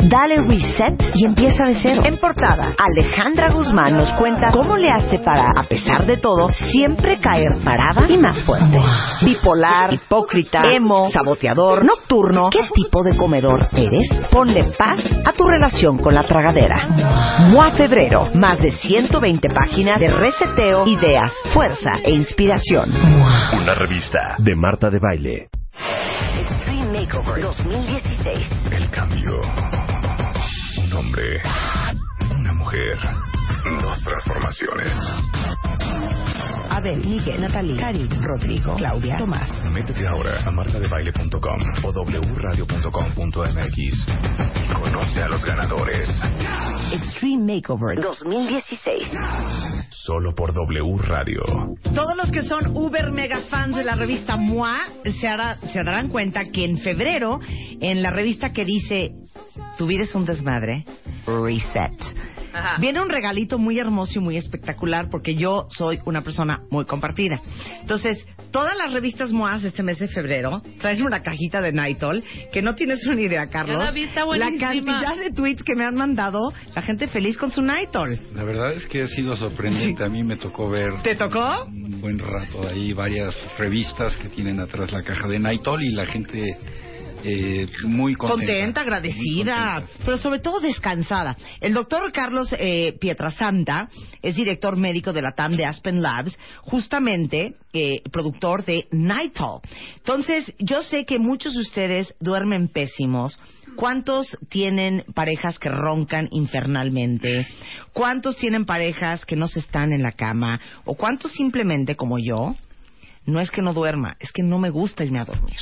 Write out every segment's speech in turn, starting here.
Dale reset y empieza de cero. En portada, Alejandra Guzmán nos cuenta cómo le hace para, a pesar de todo, siempre caer parada y más fuerte. Bipolar, hipócrita, emo, saboteador, nocturno. ¿Qué tipo de comedor eres? Ponle paz a tu relación con la tragadera. MOA Febrero, más de 120 páginas de reseteo, ideas, fuerza e inspiración. Una revista de Marta de Baile. Extreme Makeover 2016. El cambio. Un hombre. Mujer. Dos transformaciones. Abel, Miguel, Natalie, Karin, Rodrigo, Claudia, Tomás. Métete ahora a martadebaile.com o wradio.com.mx y conoce a los ganadores. Extreme Makeover 2016. Solo por W Radio. Todos los que son uber mega fans de la revista MOA se, hará- se darán cuenta que en febrero, en la revista que dice Tu vida es un desmadre, Reset. Viene un regalito muy hermoso y muy espectacular porque yo soy una persona muy compartida. Entonces, todas las revistas MOAS este mes de febrero traen una cajita de Nightol que no tienes una idea, Carlos. la vi, está la cantidad de tweets que me han mandado, la gente feliz con su Nightol. La verdad es que ha sido sorprendente. A mí me tocó ver ¿Te tocó? un buen rato ahí varias revistas que tienen atrás la caja de Naitol y la gente eh, muy contenta. contenta, agradecida, Muy contenta. pero sobre todo descansada. El doctor Carlos eh, Pietrasanta es director médico de la TAM de Aspen Labs, justamente eh, productor de Nitol. Entonces, yo sé que muchos de ustedes duermen pésimos. ¿Cuántos tienen parejas que roncan infernalmente? ¿Cuántos tienen parejas que no se están en la cama? ¿O cuántos simplemente, como yo, no es que no duerma, es que no me gusta irme a dormir?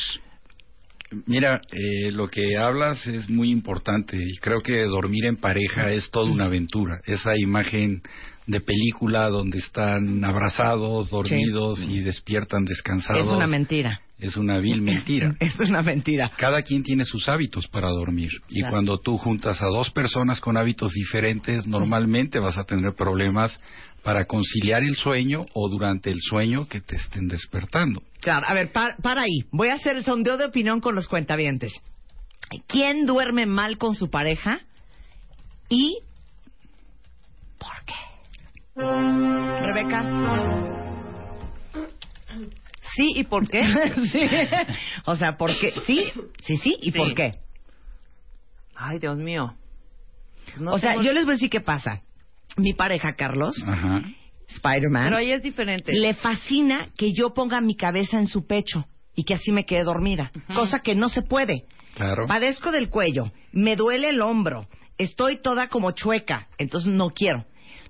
Mira, eh, lo que hablas es muy importante y creo que dormir en pareja es toda una aventura. Esa imagen de película donde están abrazados, dormidos y despiertan descansados. Es una mentira. Es una vil mentira. Es una mentira. Cada quien tiene sus hábitos para dormir y Claro. cuando tú juntas a dos personas con hábitos diferentes, normalmente vas a tener problemas para conciliar el sueño o durante el sueño que te estén despertando. Claro, a ver, pa- para ahí. Voy a hacer sondeo de opinión con los cuentavientes. ¿Quién duerme mal con su pareja? ¿Y por qué? Rebeca. Sí, ¿y por qué? sí. O sea, ¿por qué? Sí, sí, sí. ¿Y Sí. por qué? Ay, Dios mío. No o sea, tengo- yo les voy a decir qué pasa. Mi pareja, Carlos, Ajá. Spider-Man, Pero ahí es diferente. le fascina que yo ponga mi cabeza en su pecho y que así me quede dormida, cosa que no se puede. Claro. Padezco del cuello, me duele el hombro, estoy toda como chueca, entonces no quiero.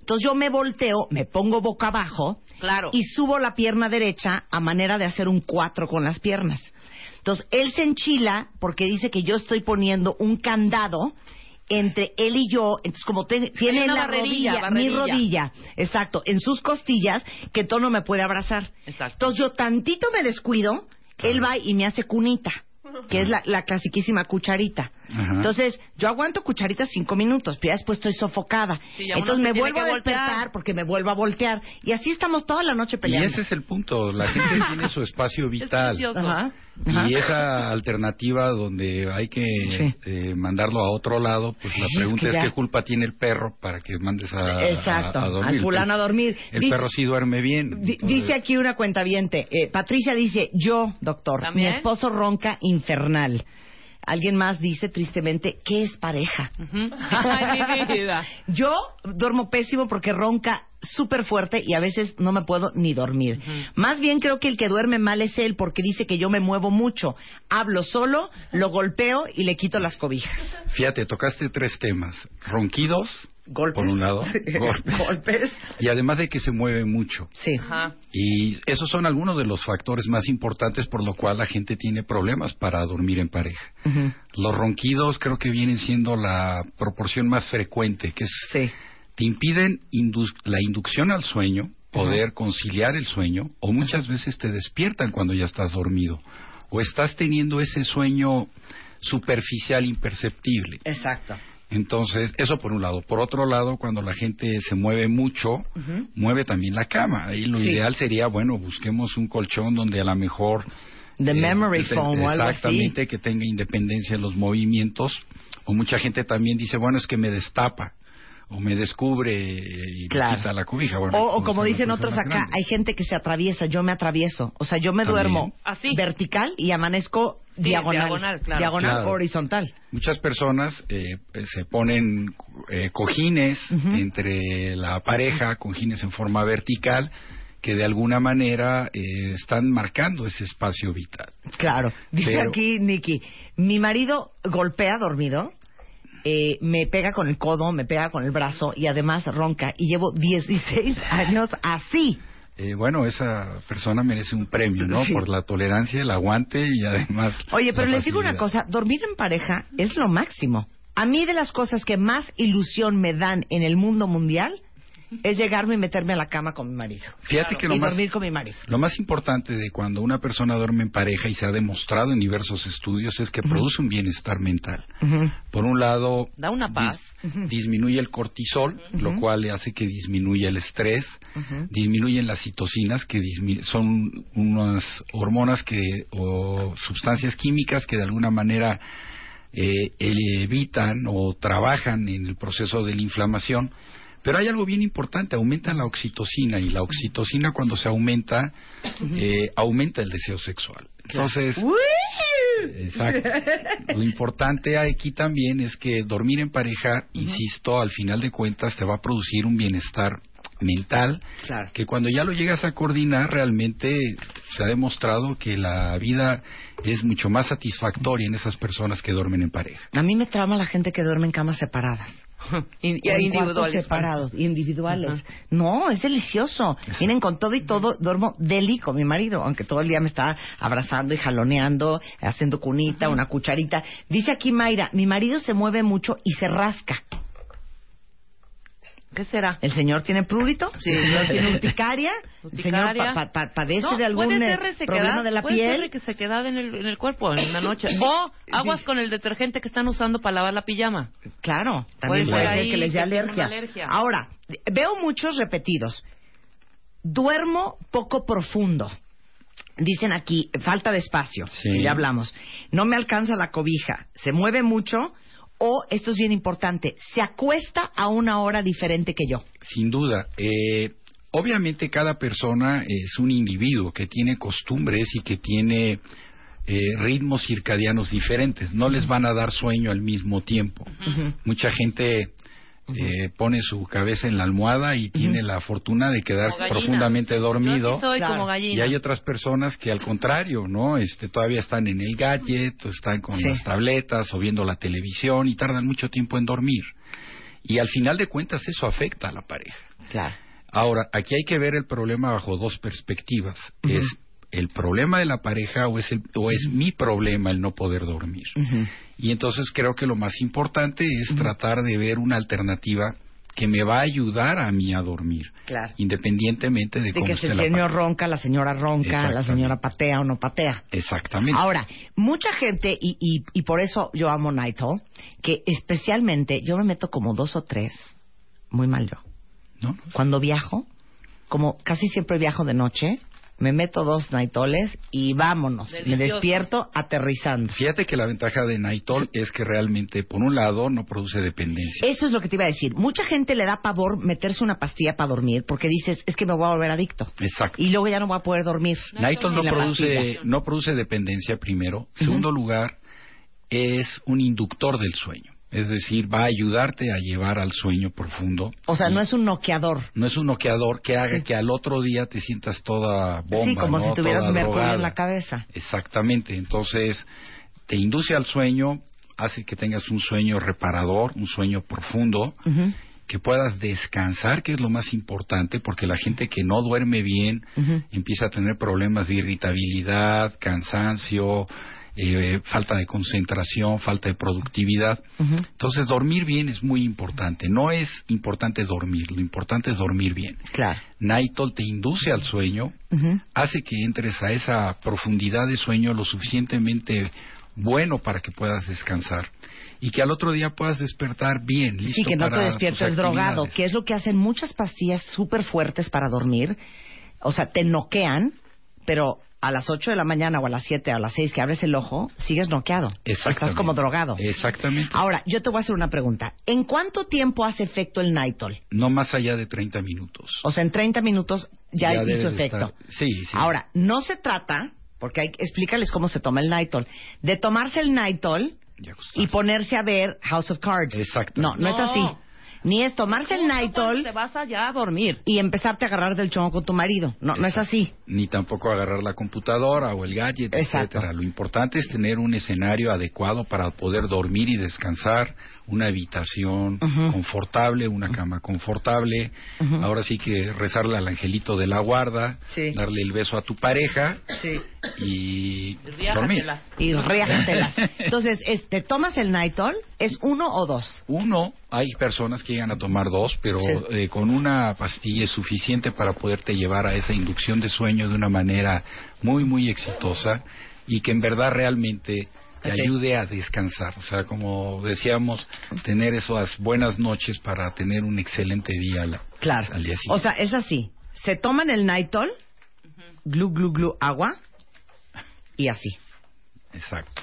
Entonces yo me volteo, me pongo boca abajo Claro. y subo la pierna derecha a manera de hacer un cuatro con las piernas. Entonces él se enchila porque dice que yo estoy poniendo un candado entre él y yo, entonces como tiene la barrerilla, rodilla, mi rodilla, exacto, en sus costillas, que todo no me puede abrazar. Exacto. Entonces yo tantito me descuido, él va y me hace cunita, que es la, la clasiquísima cucharita. Ajá. Entonces yo aguanto cucharita cinco minutos, pero ya después estoy sofocada. Sí, Entonces me vuelvo a que voltear. despertar porque me vuelvo a voltear. Y así estamos toda la noche Y peleando. ese es el punto. La gente tiene su espacio vital. precioso. Ajá. Ajá. Y esa alternativa donde hay que Sí. eh, mandarlo a otro lado, pues la pregunta es es, que ya- qué culpa tiene el perro para que mandes a, Exacto, a- a dormir. al fulano a dormir. El Dice- perro sí duerme bien. Entonces- Dice aquí una cuentaviente, eh, Patricia dice, yo, doctor, ¿También? mi esposo ronca infernal. Alguien más dice tristemente, ¿qué es pareja? Ujú. Ay, mi vida. Yo duermo pésimo porque ronca súper fuerte y a veces no me puedo ni dormir. Más bien creo que el que duerme mal es él porque dice que yo me muevo mucho. Hablo solo, lo golpeo y le quito las cobijas. Fíjate, tocaste tres temas. Ronquidos, Golpes. por un lado, Sí. golpes, Golpes. y además de que se mueve mucho. Sí. Ajá. Y esos son algunos de los factores más importantes por lo cual la gente tiene problemas para dormir en pareja. Los ronquidos creo que vienen siendo la proporción más frecuente, que es Sí. Te impiden indu- la inducción al sueño, poder conciliar el sueño, o muchas veces te despiertan cuando ya estás dormido, o estás teniendo ese sueño superficial imperceptible. Exacto. Entonces, eso por un lado. Por otro lado, cuando la gente se mueve mucho, mueve también la cama. Ahí lo Sí. ideal sería, bueno, busquemos un colchón donde a lo mejor The memory este, foam o algo así. Exactamente, que tenga independencia en los movimientos. O mucha gente también dice, bueno, es que me destapa o me descubre y Claro. me quita la cobija. Bueno, O, o como dicen otros acá, grande. hay gente que se atraviesa, yo me atravieso. O sea, yo me También. duermo Así. vertical y amanezco Sí, diagonal. diagonal, claro. Diagonal Claro. horizontal. Muchas personas eh, se ponen eh, cojines Ujú. entre la pareja, cojines en forma vertical, que de alguna manera eh, están marcando ese espacio vital. Claro. Dice Pero- aquí Nicky, mi marido golpea dormido, eh, me pega con el codo, me pega con el brazo y además ronca. Y llevo 16 años así. Eh, bueno, esa persona merece un premio, ¿no? Sí. Por la tolerancia, el aguante y además. Oye, pero les digo una cosa, dormir en pareja es lo máximo. A mí de las cosas que más ilusión me dan en el mundo mundial es llegarme y meterme a la cama con mi marido. Fíjate que lo y más, dormir con mi marido. lo más importante de cuando una persona duerme en pareja y se ha demostrado en diversos estudios es que produce un bienestar mental. Por un lado, Da una paz. dis- disminuye el cortisol, lo cual le hace que disminuya el estrés, disminuyen las citocinas, que son unas hormonas que o sustancias químicas que de alguna manera eh, evitan o trabajan en el proceso de la inflamación. Pero hay algo bien importante, aumenta la oxitocina y la oxitocina cuando se aumenta, eh, aumenta el deseo sexual. Entonces, Exacto. Lo importante aquí también es que dormir en pareja, insisto, al final de cuentas te va a producir un bienestar mental Claro. que cuando ya lo llegas a coordinar realmente se ha demostrado que la vida es mucho más satisfactoria en esas personas que duermen en pareja. A mí me trama la gente que duerme en camas separadas. Y, y O en cuartos individuales. separados, individuales. No, es delicioso. Vienen con todo y todo. Duermo deli con mi marido, aunque todo el día me está abrazando y jaloneando, haciendo cunita, una cucharita. Dice aquí Mayra, mi marido se mueve mucho y se rasca. ¿Qué será? El señor tiene prurito, Sí. el señor tiene urticaria, el señor pa- pa- pa- padece No, de algún puede eh, problema de la puede piel. ser que se queda en el, en el cuerpo en la noche. O aguas con el detergente que están usando para lavar la pijama. Claro, también Puede puede ser que les dé alergia. alergia. Ahora, veo muchos repetidos. Duermo poco profundo. Dicen aquí, falta de espacio. Sí. Ya hablamos. No me alcanza la cobija. Se mueve mucho. O, esto es bien importante, se acuesta a una hora diferente que yo. Sin duda. Eh, obviamente cada persona es un individuo que tiene costumbres y que tiene eh, ritmos circadianos diferentes. No les van a dar sueño al mismo tiempo. Mucha gente eh, pone su cabeza en la almohada y tiene la fortuna de quedar profundamente dormido. sí soy Claro. como gallina. Y hay otras personas que al contrario, ¿no? Este, todavía están en el gadget, o están con Sí. las tabletas o viendo la televisión y tardan mucho tiempo en dormir. Y al final de cuentas eso afecta a la pareja. Claro. Ahora, aquí hay que ver el problema bajo dos perspectivas. ¿Es el problema de la pareja o es, el- o es mi problema el no poder dormir? Y entonces creo que lo más importante es tratar de ver una alternativa que me va a ayudar a mí a dormir, Claro. independientemente de, De cómo que si el señor ronca, la señora ronca, la señora patea o no patea. Exactamente. Ahora, mucha gente, y, y, y por eso yo amo Nighthawk, que especialmente yo me meto como dos o tres, muy mal yo. ¿No? Cuando viajo, como casi siempre viajo de noche, me meto dos Nightoles y vámonos. Me despierto aterrizando. Fíjate que la ventaja de Naitol es que realmente, por un lado, no produce dependencia. Eso es lo que te iba a decir. Mucha gente le da pavor meterse una pastilla para dormir porque dices, es que me voy a volver adicto. Exacto. Y luego ya no voy a poder dormir. Naitol no produce, pastilla. no produce dependencia, primero. Segundo lugar, es un inductor del sueño. Es decir, va a ayudarte a llevar al sueño profundo. O sea, no es un noqueador. no es un noqueador que haga que al otro día te sientas toda bomba, sí, como ¿no? si tuvieras mercurio en la cabeza. Exactamente. Entonces, te induce al sueño, hace que tengas un sueño reparador, un sueño profundo, que puedas descansar, que es lo más importante, porque la gente que no duerme bien empieza a tener problemas de irritabilidad, cansancio, eh, falta de concentración, falta de productividad. Entonces, dormir bien es muy importante. No es importante dormir, lo importante es dormir bien. Claro. Nightol te induce al sueño, hace que entres a esa profundidad de sueño lo suficientemente bueno para que puedas descansar y que al otro día puedas despertar bien, listo Sí, que no te despiertes drogado, que es lo que hacen muchas pastillas súper fuertes para dormir. O sea, te noquean pero a las 8 de la mañana o a las 7 o a las 6 que abres el ojo, sigues noqueado. Estás como drogado. Exactamente. Ahora, yo te voy a hacer una pregunta. ¿En cuánto tiempo hace efecto el Nitol? No más allá de 30 minutos. O sea, en 30 minutos ya, hizo efecto. estar- Sí, sí. Ahora, no se trata, porque hay, explícales cómo se toma el Nitol, de tomarse el acostarse. y ponerse a ver House of Cards. Exacto. No, no, es No. así. Ni es tomarse el Nitol Te vas allá a dormir. y empezarte a agarrar del chongo con tu marido. No, no es así. Ni tampoco agarrar la computadora o el gadget, Exacto. etcétera. Lo importante es tener un escenario adecuado para poder dormir y descansar, una habitación confortable, una cama confortable. Ahora sí que rezarle al angelito de la guarda, Sí. darle el beso a tu pareja Sí. y dormir. Y riájatelas. Entonces, este, ¿tomas el Nitol? ¿Es uno o dos? Uno, hay personas que llegan a tomar dos, pero Sí. eh, con una pastilla es suficiente para poderte llevar a esa inducción de sueño de una manera muy, muy exitosa y que en verdad realmente te ayude a descansar. O sea, como decíamos, tener esas buenas noches para tener un excelente día al, Claro. al día O siguiente. sea, es así. Se toman el Nitol, glu, glu, glu, agua, y así. Exacto.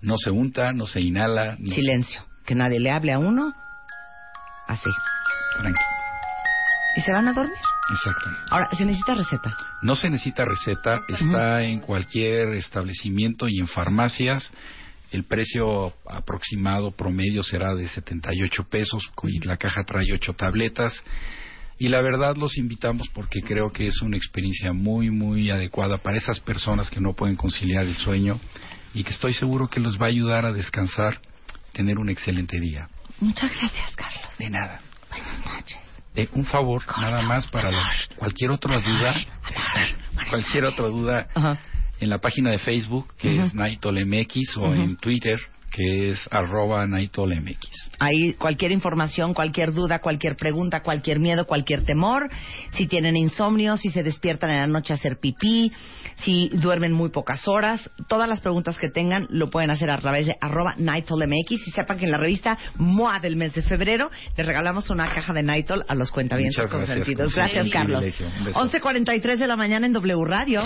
No se unta, no se inhala, no se- Silencio. Que nadie le hable a uno. Así. Tranqui. Y se van a dormir. Exactamente. Ahora, si necesita receta. No se necesita receta, está en cualquier establecimiento y en farmacias. El precio aproximado promedio será de 78 pesos y la caja trae 8 tabletas. Y la verdad los invitamos porque creo que es una experiencia muy, muy adecuada para esas personas que no pueden conciliar el sueño y que estoy seguro que les va a ayudar a descansar, tener un excelente día. Muchas gracias, Carlos. De nada. Buenas noches. Eh, un favor, nada más para los- cualquier otra duda, cualquier otra duda, en la página de Facebook, que es NaitolMX, o en Twitter, que es arroba NaitolMX. Ahí cualquier información, cualquier duda, cualquier pregunta, cualquier miedo, cualquier temor, si tienen insomnio, si se despiertan en la noche a hacer pipí, si duermen muy pocas horas, todas las preguntas que tengan lo pueden hacer a través de arroba NightolMX y sepan que en la revista MOA del mes de febrero les regalamos una caja de Nightol a los cuentavientes gracias, consentidos. con Gracias, Carlos. privilegio. Un beso. 11.43 de la mañana en W Radio.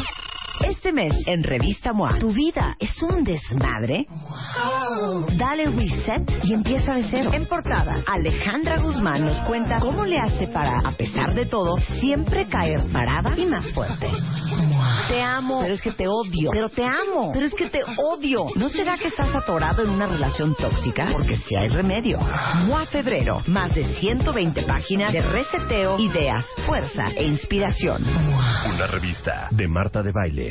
Este mes en Revista MOA, ¿tu vida es un desmadre? Dale reset y empieza de cero. En portada, Alejandra Guzmán nos cuenta cómo le hace para, a pesar de todo, siempre caer parada y más fuerte. Te amo, pero es que te odio. Pero te amo, pero es que te odio. ¿No será que estás atorado en una relación tóxica? Porque si hay remedio. MOA Febrero, más de 120 páginas de reseteo, ideas, fuerza e inspiración. Una revista de Marta de Baile.